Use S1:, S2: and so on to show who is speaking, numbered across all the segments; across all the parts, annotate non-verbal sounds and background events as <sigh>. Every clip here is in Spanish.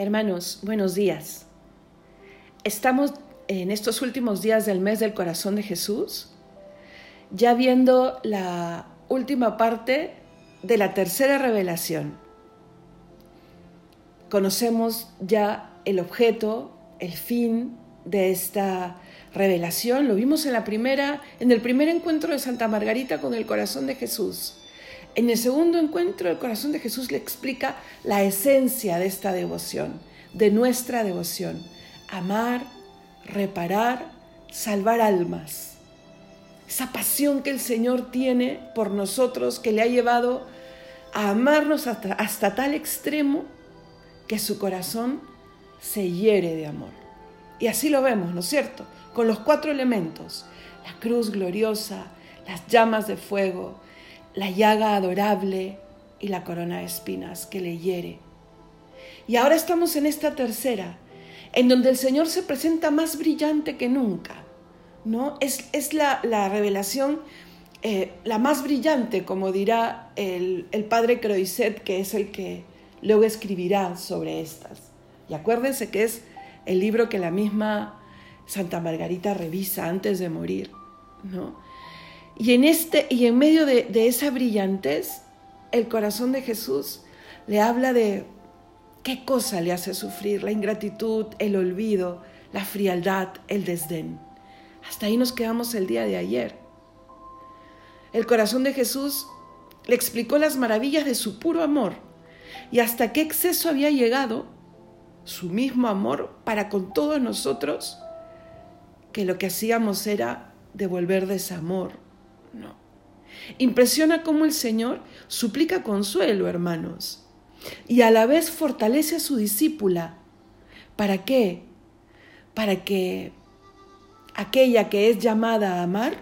S1: Hermanos, buenos días. Estamos en estos últimos días del mes del corazón de Jesús, ya viendo la última parte de la tercera revelación. Conocemos ya el objeto, el fin de esta revelación, lo vimos en la primera en el primer encuentro de Santa Margarita con el corazón de Jesús. En el segundo encuentro, el corazón de Jesús le explica la esencia de esta devoción, de nuestra devoción. Amar, reparar, salvar almas. Esa pasión que el Señor tiene por nosotros, que le ha llevado a amarnos hasta, hasta tal extremo que su corazón se hiere de amor. Y así lo vemos, ¿no es cierto? Con los cuatro elementos, la cruz gloriosa, las llamas de fuego, la llaga adorable y la corona de espinas que le hiere. Y ahora estamos en esta tercera, en donde el Señor se presenta más brillante que nunca. ¿no? Es, es la, revelación eh, la más brillante, como dirá el, el padre Croiset, que es el que luego escribirá sobre estas. Y acuérdense que es el libro que la misma Santa Margarita revisa antes de morir, ¿no? Y en, este, y en medio de, de esa brillantez, el corazón de Jesús le habla de qué cosa le hace sufrir, la ingratitud, el olvido, la frialdad, el desdén. Hasta ahí nos quedamos el día de ayer. El corazón de Jesús le explicó las maravillas de su puro amor y hasta qué exceso había llegado su mismo amor para con todos nosotros, que lo que hacíamos era devolver desamor, no. Impresiona cómo el Señor suplica consuelo, hermanos, y a la vez fortalece a su discípula. ¿Para qué? Para que aquella que es llamada a amar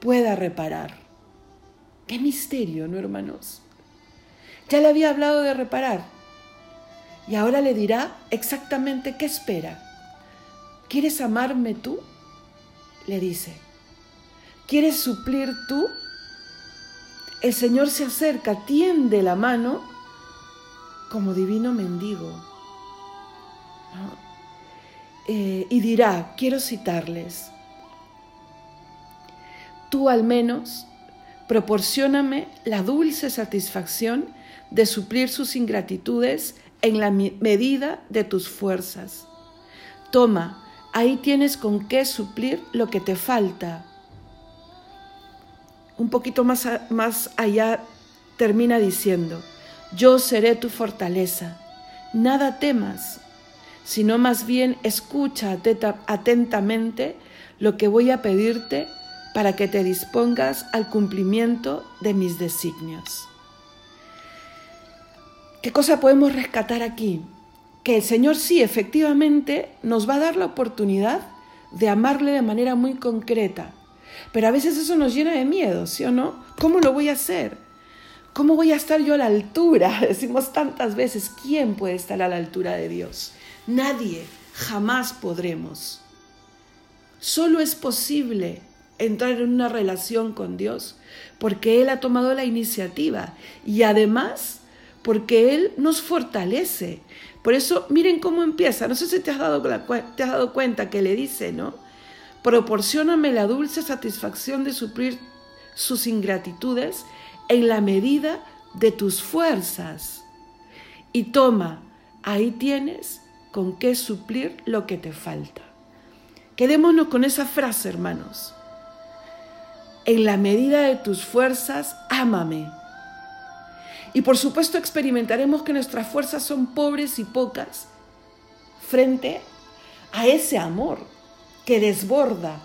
S1: pueda reparar. Qué misterio, ¿no, hermanos? Ya le había hablado de reparar y ahora le dirá exactamente qué espera. ¿Quieres amarme tú? Le dice. ¿Quieres suplir tú? El Señor se acerca, tiende la mano como divino mendigo. Eh, y dirá, quiero citarles, tú al menos proporcioname la dulce satisfacción de suplir sus ingratitudes en la medida de tus fuerzas. Toma, ahí tienes con qué suplir lo que te falta un poquito más, más allá termina diciendo, yo seré tu fortaleza, nada temas, sino más bien escucha atentamente lo que voy a pedirte para que te dispongas al cumplimiento de mis designios. ¿Qué cosa podemos rescatar aquí? Que el Señor sí, efectivamente, nos va a dar la oportunidad de amarle de manera muy concreta, pero a veces eso nos llena de miedo, ¿sí o no? ¿Cómo lo voy a hacer? ¿Cómo voy a estar yo a la altura? <laughs> Decimos tantas veces, ¿quién puede estar a la altura de Dios? Nadie, jamás podremos. Solo es posible entrar en una relación con Dios porque Él ha tomado la iniciativa y además porque Él nos fortalece. Por eso, miren cómo empieza. No sé si te has dado, te has dado cuenta que le dice, ¿no? Proporcióname la dulce satisfacción de suplir sus ingratitudes en la medida de tus fuerzas. Y toma, ahí tienes con qué suplir lo que te falta. Quedémonos con esa frase, hermanos. En la medida de tus fuerzas, ámame. Y por supuesto experimentaremos que nuestras fuerzas son pobres y pocas frente a ese amor que desborda.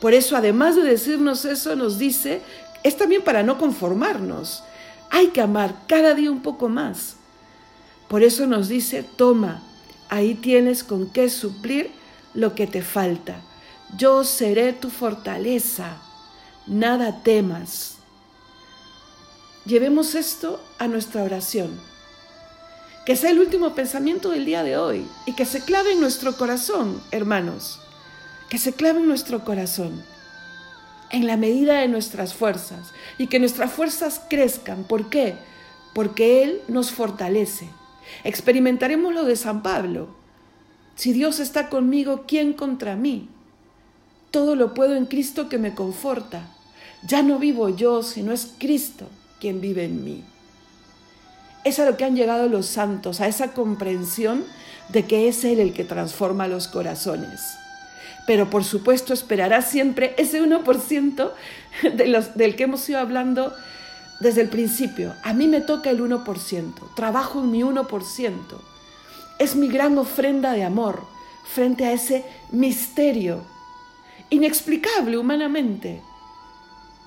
S1: Por eso, además de decirnos eso, nos dice, es también para no conformarnos. Hay que amar cada día un poco más. Por eso nos dice, toma, ahí tienes con qué suplir lo que te falta. Yo seré tu fortaleza, nada temas. Llevemos esto a nuestra oración que sea el último pensamiento del día de hoy y que se clave en nuestro corazón, hermanos, que se clave en nuestro corazón, en la medida de nuestras fuerzas y que nuestras fuerzas crezcan. ¿Por qué? Porque Él nos fortalece. Experimentaremos lo de San Pablo. Si Dios está conmigo, ¿quién contra mí? Todo lo puedo en Cristo que me conforta. Ya no vivo yo, sino es Cristo quien vive en mí. Es a lo que han llegado los santos, a esa comprensión de que es Él el que transforma los corazones. Pero por supuesto esperará siempre ese 1% de los, del que hemos ido hablando desde el principio. A mí me toca el 1%, trabajo en mi 1%. Es mi gran ofrenda de amor frente a ese misterio inexplicable humanamente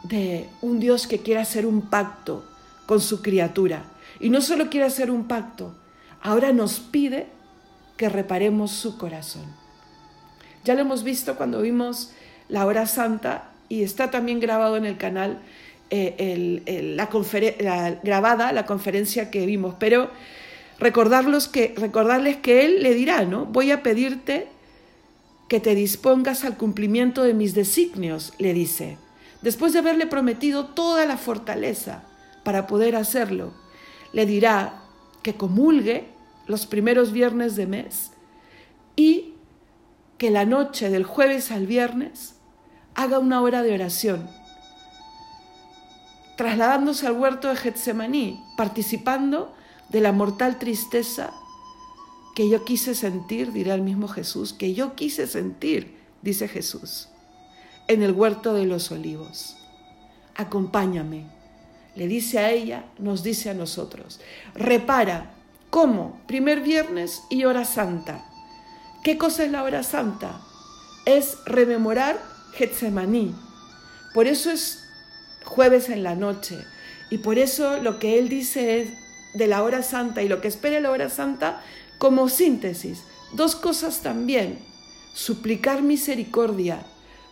S1: de un Dios que quiere hacer un pacto con su criatura. Y no solo quiere hacer un pacto, ahora nos pide que reparemos su corazón. Ya lo hemos visto cuando vimos la hora santa y está también grabado en el canal eh, la, grabada la conferencia que vimos, pero recordarlos que, recordarles que Él le dirá, ¿no? Voy a pedirte que te dispongas al cumplimiento de mis designios, le dice después de haberle prometido toda la fortaleza para poder hacerlo, le dirá que comulgue los primeros viernes de mes y que la noche del jueves al viernes haga una hora de oración, trasladándose al huerto de Getsemaní, participando de la mortal tristeza que yo quise sentir, dirá el mismo Jesús, que yo quise sentir, dice Jesús en el huerto de los olivos. Acompáñame. Le dice a ella, nos dice a nosotros. Repara. ¿Cómo? Primer viernes y hora santa. ¿Qué cosa es la hora santa? Es rememorar Getsemaní. Por eso es jueves en la noche. Y por eso lo que él dice es de la hora santa y lo que espera la hora santa como síntesis. Dos cosas también. Suplicar misericordia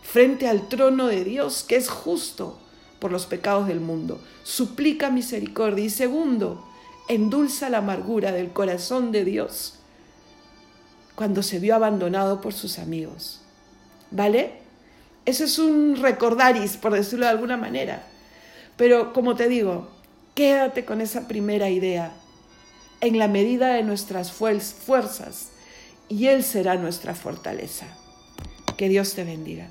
S1: frente al trono de Dios, que es justo por los pecados del mundo. Suplica misericordia. Y segundo, endulza la amargura del corazón de Dios cuando se vio abandonado por sus amigos. ¿Vale? Eso es un recordaris, por decirlo de alguna manera. Pero como te digo, quédate con esa primera idea. En la medida de nuestras fuerzas, y Él será nuestra fortaleza. Que Dios te bendiga.